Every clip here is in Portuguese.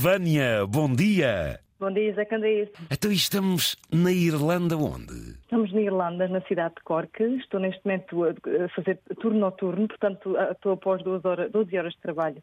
Vânia, bom dia. Bom dia, Zé Candeias. Então estamos na Irlanda onde? Estamos na Irlanda, na cidade de Cork. Estou neste momento a fazer turno noturno, portanto estou após 12 horas, 12 horas de trabalho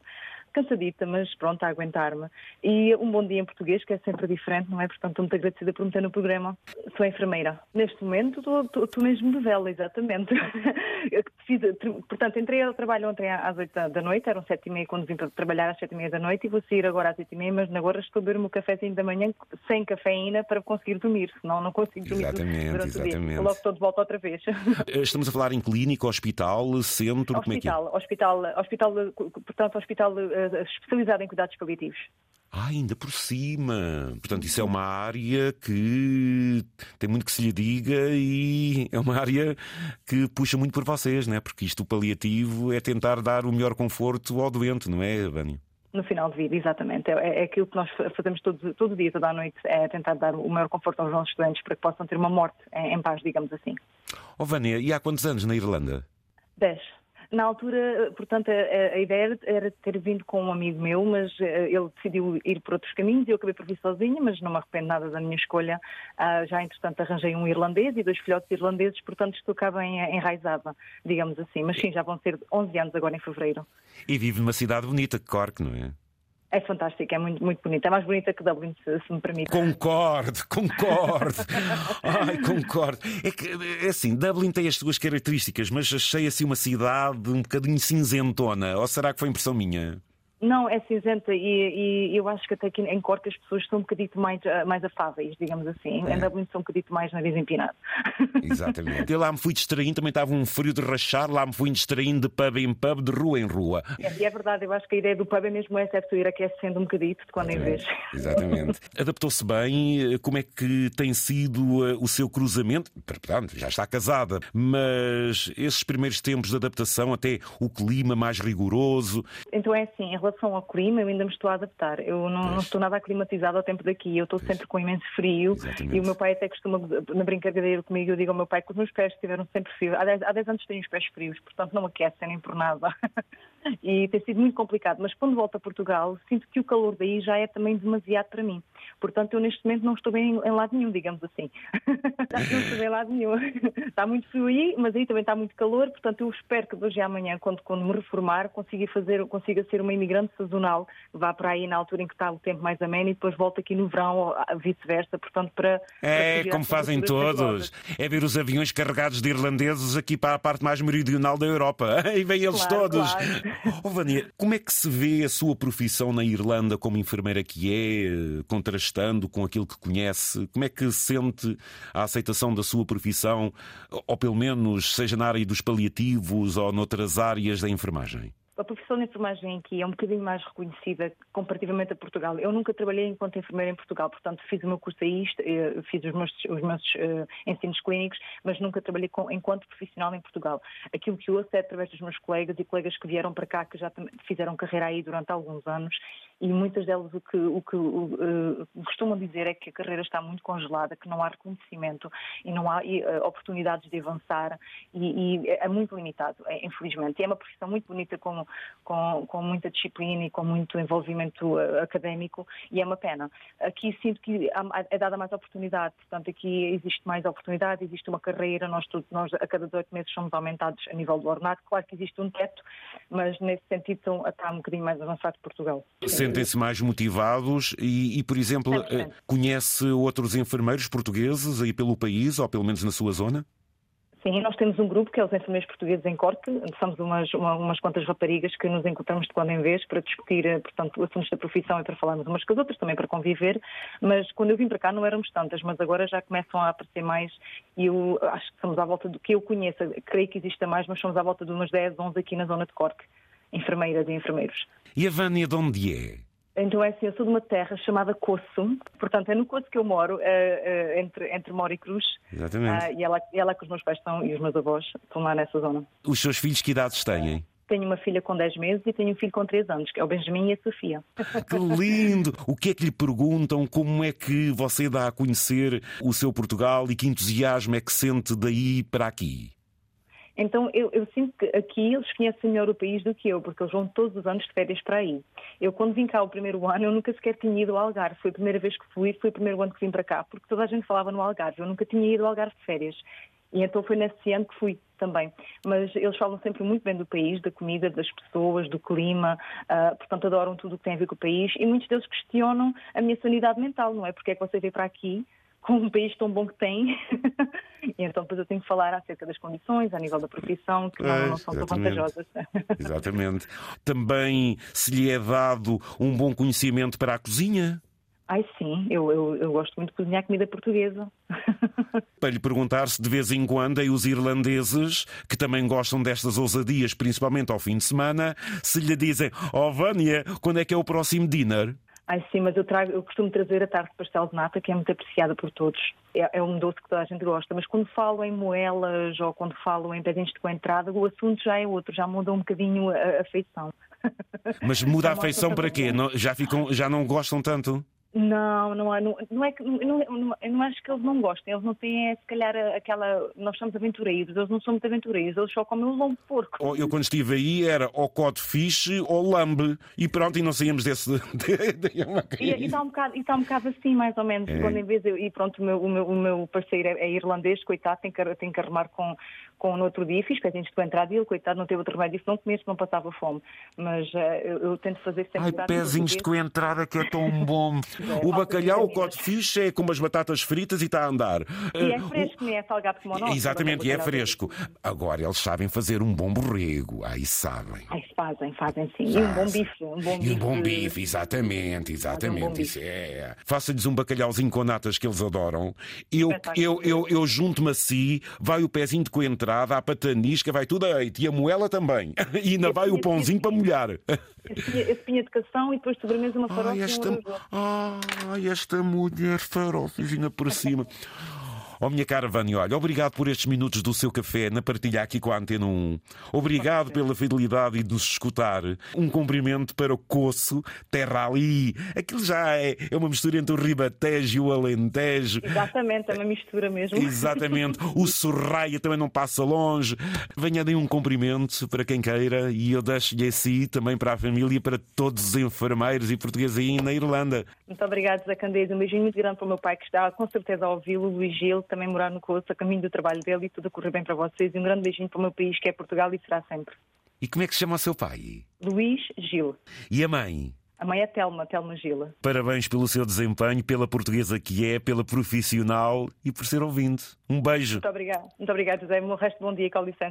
cansadita, mas pronto, a aguentar-me. E um bom dia em português, que é sempre diferente, não é? Portanto, estou muito agradecida por me ter no programa. Sou enfermeira. Neste momento estou, mesmo de vela, exatamente. Fiz, portanto, entrei ao trabalho ontem às 8 da noite, eram 7 e meia quando vim para trabalhar às 7 e meia da noite e vou sair agora às 8 e meia, mas agora estou a beber o meu cafezinho da manhã sem cafeína para conseguir dormir, senão não consigo dormir exatamente, durante exatamente. o dia. Logo estou de volta outra vez. Estamos a falar em clínica, hospital, centro, hospital, como é que é? Hospital, hospital, portanto, hospital especializado em cuidados paliativos. Ah, ainda por cima. Portanto, isso é uma área que tem muito que se lhe diga e é uma área que puxa muito por vocês, não é? Porque isto, o paliativo, é tentar dar o melhor conforto ao doente, não é, Vânia? No final de vida, exatamente. É, é aquilo que nós fazemos todo, todo dia, toda a noite, é tentar dar o maior conforto aos nossos doentes para que possam ter uma morte em, em paz, digamos assim. Oh, Vânia, e há quantos anos na Irlanda? Dez. Na altura, portanto, a, a, ideia era ter vindo com um amigo meu, mas uh, ele decidiu ir por outros caminhos e eu acabei por vir sozinha, mas não me arrependo nada da minha escolha. Uh, já, entretanto, arranjei um irlandês e dois filhotes irlandeses, portanto, estou cá bem enraizada, digamos assim. Mas sim, já vão ser 11 anos agora em fevereiro. E vive numa cidade bonita, Cork, não é? É fantástica, é muito, muito bonita. É mais bonita que Dublin, se, se me permite. Concordo, concordo. Ai, concordo. É que, é assim, Dublin tem as suas características, mas achei assim uma cidade um bocadinho cinzentona. Ou será que foi impressão minha? Não, é cinzenta e, e, eu acho que até aqui em Cork as pessoas são um bocadito mais, uh, mais afáveis, digamos assim. É. Em Dublin são um bocadito mais nariz empinado. Exatamente. Eu lá me fui distraindo, também estava um frio de rachar, lá me fui distraindo de pub em pub, de rua em rua. É, e é verdade, eu acho que a ideia do pub é mesmo essa, é tu ir aquecendo um bocadito de quando em vez. Exatamente. Adaptou-se bem, como é que tem sido uh, o seu cruzamento? Portanto, já está casada, mas esses primeiros tempos de adaptação, até o clima mais rigoroso. Então é assim, em relação ao clima, eu ainda me estou a adaptar. Eu não, não estou nada aclimatizada ao tempo daqui. Eu estou pois. sempre com imenso frio. Exatamente. E o meu pai até costuma, na brincadeira comigo, eu digo ao meu pai que os meus pés estiveram sempre frios. Há 10, há 10 anos tenho os pés frios, portanto não aquecem nem por nada. e tem sido muito complicado. Mas quando volto a Portugal, sinto que o calor daí já é também demasiado para mim. Portanto, eu neste momento não estou bem em lado nenhum, digamos assim. não estou bem em lado nenhum. está muito frio aí, mas aí também está muito calor. Portanto, eu espero que de hoje à amanhã, quando, quando me reformar, consiga, fazer, consiga ser uma imigrante sazonal, vá para aí na altura em que está o tempo mais ameno e depois volta aqui no verão ou vice-versa. Portanto, para. É, para como fazem todos. É ver os aviões carregados de irlandeses aqui para a parte mais meridional da Europa. E vêm eles claro, todos. Claro. Oh, Vânia, como é que se vê a sua profissão na Irlanda como enfermeira que é, contrastando com aquilo que conhece? Como é que sente a aceitação da sua profissão, ou pelo menos seja na área dos paliativos ou noutras áreas da enfermagem? A profissão de enfermagem aqui é um bocadinho mais reconhecida comparativamente a Portugal. Eu nunca trabalhei enquanto enfermeira em Portugal, portanto fiz o meu curso aí, eh, fiz os meus, os meus uh, ensinos clínicos, mas nunca trabalhei com, enquanto profissional em Portugal. Aquilo que eu ouço é através dos meus colegas e colegas que vieram para cá, que já fizeram carreira aí durante alguns anos, e muitas delas o que, o que uh, costumam dizer é que a carreira está muito congelada, que não há reconhecimento e não há uh, oportunidades de avançar e, e, é muito limitado, infelizmente. E é uma profissão muito bonita como com, com, muita disciplina e com muito envolvimento uh, académico e é uma pena. Aqui sinto que é dada mais oportunidade, portanto aqui existe mais oportunidade, existe uma carreira, nós, todos, nós a cada 18 meses somos aumentados a nível do ordenado, claro que existe um teto, mas nesse sentido está um bocadinho mais avançado que Portugal. Sentem-se mais motivados e, e por exemplo, uh, conhece outros enfermeiros portugueses aí pelo país ou pelo menos na sua zona? Sim, nós temos um grupo que é os enfermeiros portugueses em Corte. Somos umas, uma, umas quantas raparigas que nos encontramos de quando em vez para discutir, eh, portanto, assuntos da profissão e para falarmos umas com as outras, também para conviver. Mas quando eu vim para cá não éramos tantas, mas agora já começam a aparecer mais e eu acho que somos à volta do que eu conheço. Creio que exista mais, mas somos à volta de umas 10, 11 aqui na zona de Corte, enfermeiras e enfermeiros. E a Vânia de onde é? Então é assim, eu sou de uma terra chamada Coço, portanto é no Coço que eu moro, uh, uh, entre, entre Mora e Cruz. Exatamente. Uh, e ela, ela que os meus pais estão e os meus avós estão lá nessa zona. Os seus filhos que idades têm? Tenho uma filha com 10 meses e tenho um filho com 3 anos, que é o Benjamin e a Sofia. Que lindo! O que é que lhe perguntam? Como é que você dá a conhecer o seu Portugal e que entusiasmo é que sente daí para aqui? Então eu, eu, sinto que aqui eles conhecem melhor o país do que eu, porque eles vão todos os anos de férias para aí. Eu quando vim cá o primeiro ano, eu nunca sequer tinha ido ao Algarve. Foi a primeira vez que fui, foi o primeiro ano que vim para cá, porque toda a gente falava no Algarve. Eu nunca tinha ido ao Algarve de férias. E então foi nesse ano que fui também. Mas eles falam sempre muito bem do país, da comida, das pessoas, do clima, uh, portanto adoram tudo o que tem a ver com o país e muitos deles questionam a minha sanidade mental, não é? Porque é que você veio para aqui com um país tão bom que tem. e então depois eu tenho que falar acerca das condições, a nível da profissão, que não, não são tão vantajosas. exatamente. Também se lhe é dado um bom conhecimento para a cozinha? Ai sim, eu, eu, eu gosto muito de cozinhar comida portuguesa. Para lhe perguntar se de vez em quando aí os irlandeses, que também gostam destas ousadias, principalmente ao fim de semana, se lhe dizem, oh Vânia, quando é que é o próximo dinner? Ai sim, mas eu, trago, eu costumo trazer a tarte de pastel de nata, que é muito apreciada por todos. É, é, um doce que toda a gente gosta, mas quando falo em moelas ou quando falo em pezinhos de coentrada, o assunto já é outro, já muda um bocadinho a, a feição. Mas muda a feição para quê? Não, já, ficam, já não gostam tanto? Não, não, não, não é que não, não, não acho que eles não gostem, eles não têm é, se calhar aquela. Nós somos aventureiros, eles não são muito aventureiros, eles só comem o lombo porco. Oh, eu quando estive aí era ou cod fish ou lambe e pronto, e não saíamos desse. e está um, bocado, tá um bocado assim, mais ou menos, é. quando em vez eu, e pronto, o meu, o meu, o meu parceiro é, é, irlandês, coitado, tem que, tem que arrumar com, com no outro dia, fiz pezinhos de entrada e ele, coitado, não teve outro remédio, se não comesse, não passava fome. Mas uh, eu, eu, tento fazer sempre. Ai, pezinhos de coentrada que é tão bom. o bacalhau, o codfish é com umas batatas fritas e está a andar. E é fresco, nem é salgado como o nosso. Exatamente, e é fresco. Agora, eles sabem fazer um bom borrego. Aí sabem. Ai, fazem, fazem sim. E um bom bife. Um bom bife, e um bom bife exatamente, exatamente. Um Isso é. Faça-lhes um bacalhauzinho com natas que eles adoram. Eu, eu, eu, eu junto-me a si, vai o pezinho de coentrada, a patanisca, vai tudo a eite. E a moela também. E ainda vai o pãozinho para molhar. Esse pinha de cação e depois sobremesa uma farofa. Ai, esta, esta mulher farofinha por cima. Oh, minha cara Vânia, olha, obrigado por estes minutos do seu café na partilha aqui com a Antena 1. Obrigado pela fidelidade e de nos escutar. Um cumprimento para o Coço, Terra Ali. Aquilo já é, é uma mistura entre o Ribatejo e o Alentejo. Exatamente, é uma mistura mesmo. Exatamente. O Sorraia também não passa longe. Venha de um cumprimento para quem queira e eu deixo-lhe assim também para a família e para todos os enfermeiros e portugueses aí na Irlanda. Muito obrigado, Zé. Um beijinho muito grande para o meu pai que está com certeza a ouvi-lo, Luís Gil também morar no Coço, a caminho do trabalho dele e tudo a correr bem para vocês. E um grande beijinho para o meu país, que é Portugal e será sempre. E como é que se chama o seu pai? Luís Gil. E a mãe? A mãe é Telma, Telma Gila. Parabéns pelo seu desempenho, pela portuguesa que é, pela profissional e por ser ouvinte. Um beijo. Muito obrigado. Muito obrigado, José. Um resto de bom dia, com licença.